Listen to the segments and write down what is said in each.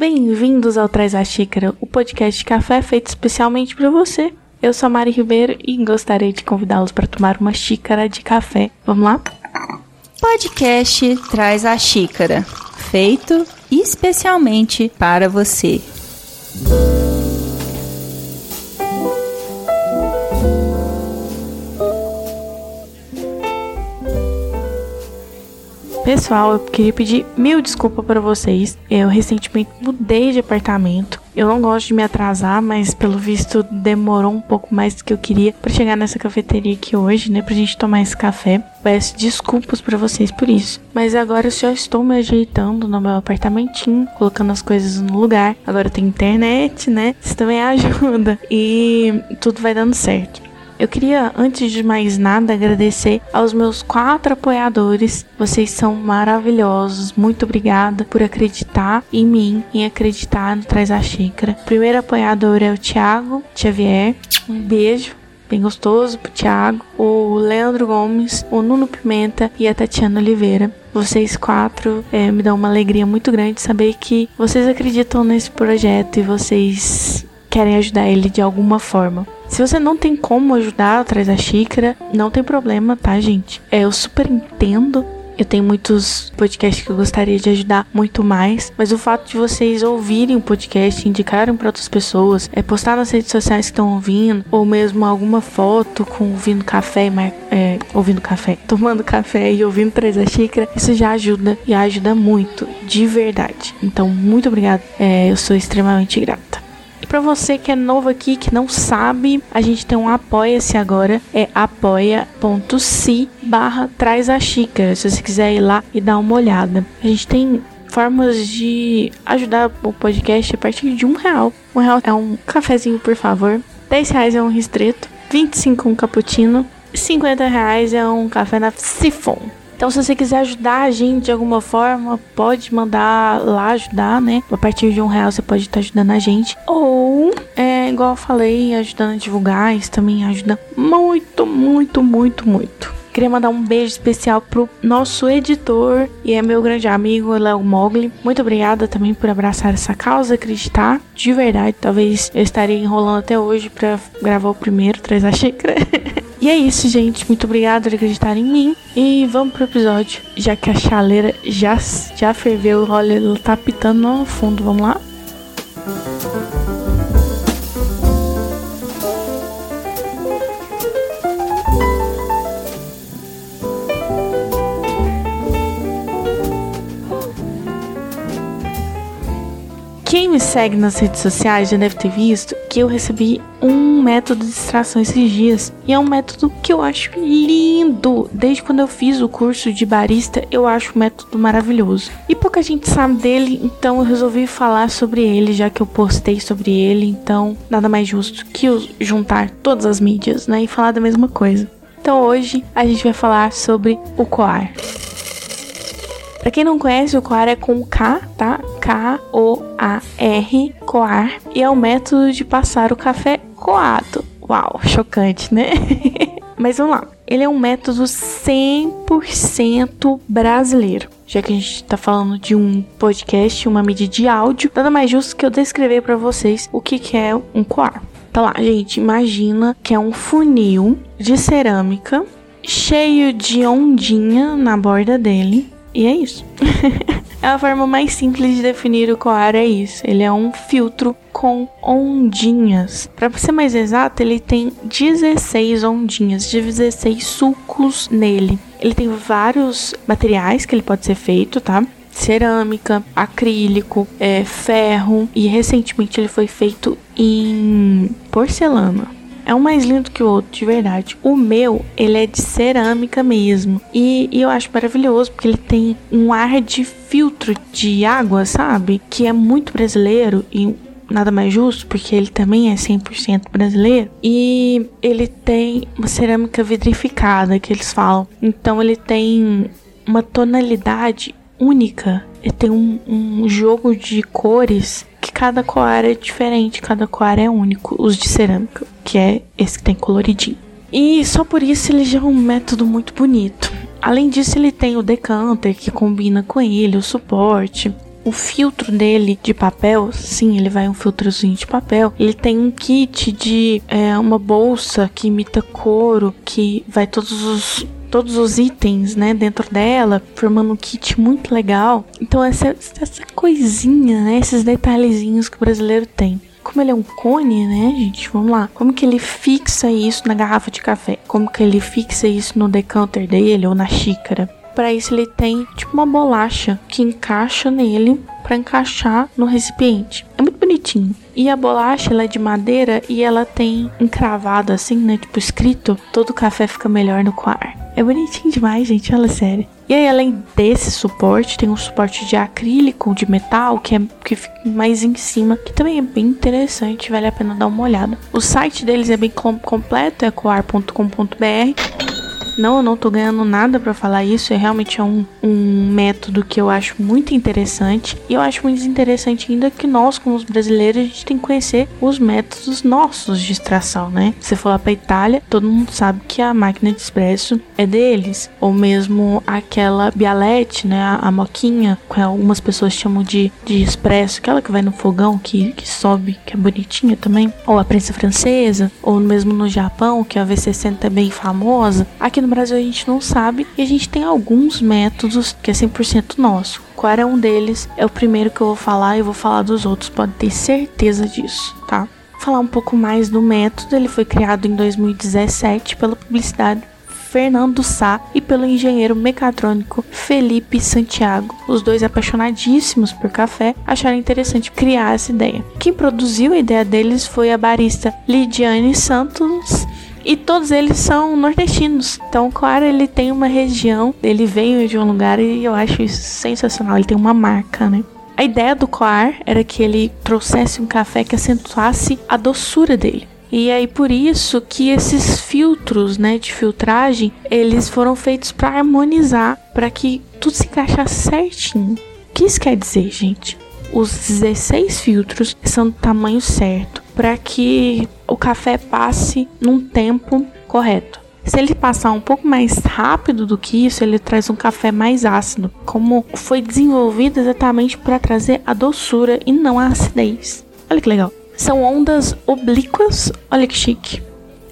Bem-vindos ao Traz a Xícara, o podcast de café feito especialmente para você. Eu sou a Mari Ribeiro e gostaria de convidá-los para tomar uma xícara de café. Vamos lá? Podcast Traz a Xícara, feito especialmente para você. Pessoal, eu queria pedir mil desculpas para vocês. Eu recentemente mudei de apartamento. Eu não gosto de me atrasar, mas pelo visto demorou um pouco mais do que eu queria para chegar nessa cafeteria aqui hoje, né, pra gente tomar esse café. Peço desculpas para vocês por isso. Mas agora eu já estou me ajeitando no meu apartamentinho, colocando as coisas no lugar. Agora tem internet, né? Isso também ajuda. E tudo vai dando certo. Eu queria, antes de mais nada, agradecer aos meus quatro apoiadores. Vocês são maravilhosos. Muito obrigada por acreditar em mim, em acreditar no Traz a Xícara. O primeiro apoiador é o Thiago Xavier. Um beijo bem gostoso pro Thiago, o Leandro Gomes, o Nuno Pimenta e a Tatiana Oliveira. Vocês quatro é, me dão uma alegria muito grande saber que vocês acreditam nesse projeto e vocês querem ajudar ele de alguma forma. Se você não tem como ajudar atrás da xícara, não tem problema, tá, gente? É, eu super entendo. Eu tenho muitos podcasts que eu gostaria de ajudar muito mais, mas o fato de vocês ouvirem o podcast, indicarem para outras pessoas, é postar nas redes sociais que estão ouvindo, ou mesmo alguma foto com ouvindo café, é, ouvindo café, tomando café e ouvindo três a xícara, isso já ajuda e ajuda muito, de verdade. Então, muito obrigada. É, eu sou extremamente grata para você que é novo aqui, que não sabe, a gente tem um apoia-se agora, é apoia.se barra traz a xícara, se você quiser ir lá e dar uma olhada. A gente tem formas de ajudar o podcast a partir de um real. Um real é um cafezinho, por favor. 10 reais é um restrito. 25 um cappuccino. 50 reais é um café na sifon. Então, se você quiser ajudar a gente de alguma forma, pode mandar lá ajudar, né? A partir de um real você pode estar ajudando a gente. Ou, é, igual eu falei, ajudando a divulgar. Isso também ajuda muito, muito, muito, muito. Queria mandar um beijo especial pro nosso editor e é meu grande amigo Léo Mogli. Muito obrigada também por abraçar essa causa, acreditar. De verdade, talvez eu estaria enrolando até hoje para gravar o primeiro, traz a xícara. E é isso, gente. Muito obrigada por acreditar em mim. E vamos pro episódio. Já que a chaleira já, já ferveu, olha, ela tá pitando no fundo. Vamos lá? Quem me segue nas redes sociais já deve ter visto que eu recebi um método de extração esses dias. E é um método que eu acho lindo. Desde quando eu fiz o curso de barista, eu acho o método maravilhoso. E pouca gente sabe dele, então eu resolvi falar sobre ele, já que eu postei sobre ele. Então, nada mais justo que juntar todas as mídias, né? E falar da mesma coisa. Então hoje a gente vai falar sobre o coar. Para quem não conhece, o coar é com K, tá? K-O-A-R, coar. E é o método de passar o café coado. Uau, chocante, né? Mas vamos lá. Ele é um método 100% brasileiro. Já que a gente está falando de um podcast, uma mídia de áudio, nada mais justo que eu descrever para vocês o que, que é um coar. Então lá, gente, imagina que é um funil de cerâmica cheio de ondinha na borda dele e é isso. é a forma mais simples de definir o coar é isso. Ele é um filtro com ondinhas. Para ser mais exato, ele tem 16 ondinhas, 16 sulcos nele. Ele tem vários materiais que ele pode ser feito, tá? cerâmica, acrílico, é, ferro e recentemente ele foi feito em porcelana é um mais lindo que o outro, de verdade. O meu, ele é de cerâmica mesmo. E, e, eu acho maravilhoso, porque ele tem um ar de filtro de água, sabe? Que é muito brasileiro e nada mais justo, porque ele também é 100% brasileiro. E ele tem uma cerâmica vitrificada, que eles falam. Então ele tem uma tonalidade única. Ele tem um, um jogo de cores que cada coar é diferente, cada coar é único, os de cerâmica, que é esse que tem coloridinho. E só por isso ele já é um método muito bonito. Além disso, ele tem o decanter que combina com ele, o suporte. O filtro dele de papel, sim, ele vai um filtrozinho de papel. Ele tem um kit de é, uma bolsa que imita couro, que vai todos os todos os itens, né, dentro dela, formando um kit muito legal. Então essa, essa coisinha, né, esses detalhezinhos que o brasileiro tem. Como ele é um cone, né, gente? Vamos lá. Como que ele fixa isso na garrafa de café? Como que ele fixa isso no decanter dele ou na xícara? Para isso ele tem tipo uma bolacha que encaixa nele para encaixar no recipiente. É muito bonitinho. E a bolacha ela é de madeira e ela tem encravado assim, né, tipo escrito, todo café fica melhor no coar. É bonitinho demais, gente, olha sério. E aí, além desse suporte, tem um suporte de acrílico, de metal, que, é, que fica mais em cima, que também é bem interessante, vale a pena dar uma olhada. O site deles é bem com completo, é coar.com.br. Não, eu não tô ganhando nada para falar isso. É realmente é um, um método que eu acho muito interessante. E eu acho muito interessante ainda que nós, como os brasileiros, a gente tem que conhecer os métodos nossos de extração, né? Se for lá pra Itália, todo mundo sabe que a máquina de expresso é deles. Ou mesmo aquela bialete, né? A, a moquinha, que algumas pessoas chamam de, de expresso, aquela que vai no fogão, que, que sobe, que é bonitinha também. Ou a prensa francesa, ou mesmo no Japão, que a V60 é bem famosa. Aqui no Brasil a gente não sabe e a gente tem alguns métodos que é 100% nosso. Qual é um deles? É o primeiro que eu vou falar e vou falar dos outros, pode ter certeza disso, tá? Falar um pouco mais do método, ele foi criado em 2017 pela publicidade Fernando Sá e pelo engenheiro mecatrônico Felipe Santiago. Os dois apaixonadíssimos por café acharam interessante criar essa ideia. Quem produziu a ideia deles foi a barista Lidiane Santos e todos eles são nordestinos. Então, claro, ele tem uma região, ele veio de um lugar e eu acho isso sensacional. Ele tem uma marca, né? A ideia do coar era que ele trouxesse um café que acentuasse a doçura dele. E aí por isso que esses filtros, né, de filtragem, eles foram feitos para harmonizar, para que tudo se encaixasse certinho. O que isso quer dizer, gente? Os 16 filtros são do tamanho certo para que o café passe num tempo correto. Se ele passar um pouco mais rápido do que isso, ele traz um café mais ácido, como foi desenvolvido exatamente para trazer a doçura e não a acidez. Olha que legal. São ondas oblíquas, olha que chique.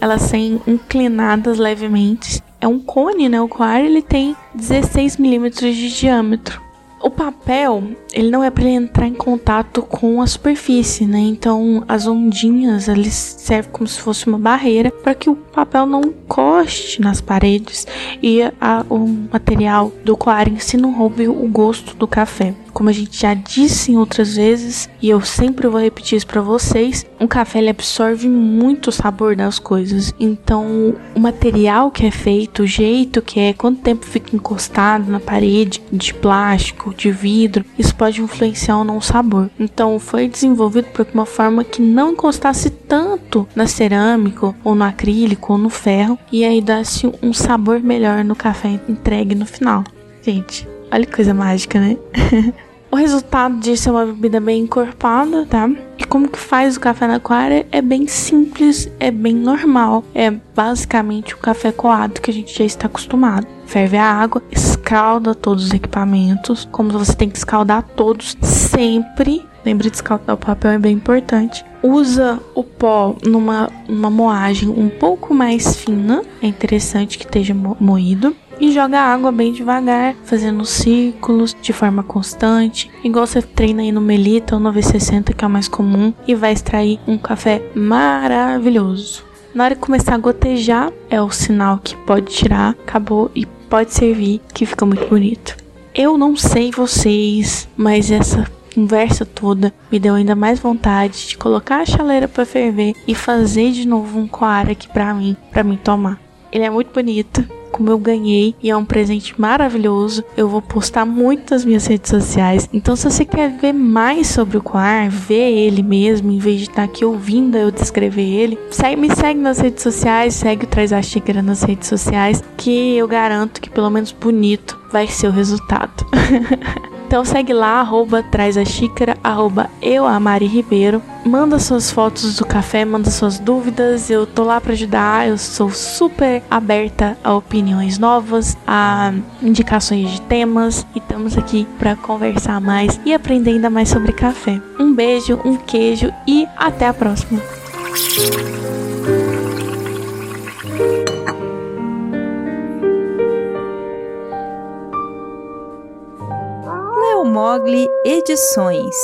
Elas são inclinadas levemente. É um cone, né? O coar ele tem 16 milímetros de diâmetro. O papel, ele não é para entrar em contato com a superfície, né? Então, as ondinhas, eles servem como se fosse uma barreira para que o papel não encoste nas paredes e a, o material do coar em si não roube o gosto do café. Como a gente já disse em outras vezes, e eu sempre vou repetir isso para vocês, um café ele absorve muito o sabor das coisas. Então, o material que é feito, o jeito que é, quanto tempo fica encostado na parede de plástico, de vidro, isso pode influenciar ou não o sabor. Então, foi desenvolvido por uma forma que não encostasse tanto na cerâmica ou no acrílico ou no ferro e aí desse um sabor melhor no café entregue no final. Gente, olha que coisa mágica, né? O resultado disso é uma bebida bem encorpada, tá? E como que faz o café na aquária é bem simples, é bem normal. É basicamente o café coado que a gente já está acostumado. Ferve a água, escalda todos os equipamentos, como você tem que escaldar todos sempre. Lembre de escaldar o papel, é bem importante. Usa o pó numa, numa moagem um pouco mais fina, é interessante que esteja moído e joga água bem devagar, fazendo ciclos de forma constante, igual você treina aí no Melita ou no V60, que é o mais comum, e vai extrair um café maravilhoso. Na hora que começar a gotejar, é o sinal que pode tirar, acabou e pode servir, que fica muito bonito. Eu não sei vocês, mas essa conversa toda me deu ainda mais vontade de colocar a chaleira para ferver e fazer de novo um coara aqui para mim, para mim tomar. Ele é muito bonito, como eu ganhei e é um presente maravilhoso. Eu vou postar muito nas minhas redes sociais. Então, se você quer ver mais sobre o Coar, ver ele mesmo, em vez de estar aqui ouvindo eu descrever ele, me segue nas redes sociais, segue o Traz a Xícara nas redes sociais, que eu garanto que pelo menos bonito vai ser o resultado. Então segue lá, arroba traz a xícara, arroba eu, a Mari Ribeiro. Manda suas fotos do café, manda suas dúvidas. Eu tô lá para ajudar. Eu sou super aberta a opiniões novas, a indicações de temas e estamos aqui para conversar mais e aprender ainda mais sobre café. Um beijo, um queijo e até a próxima. Mogli Edições.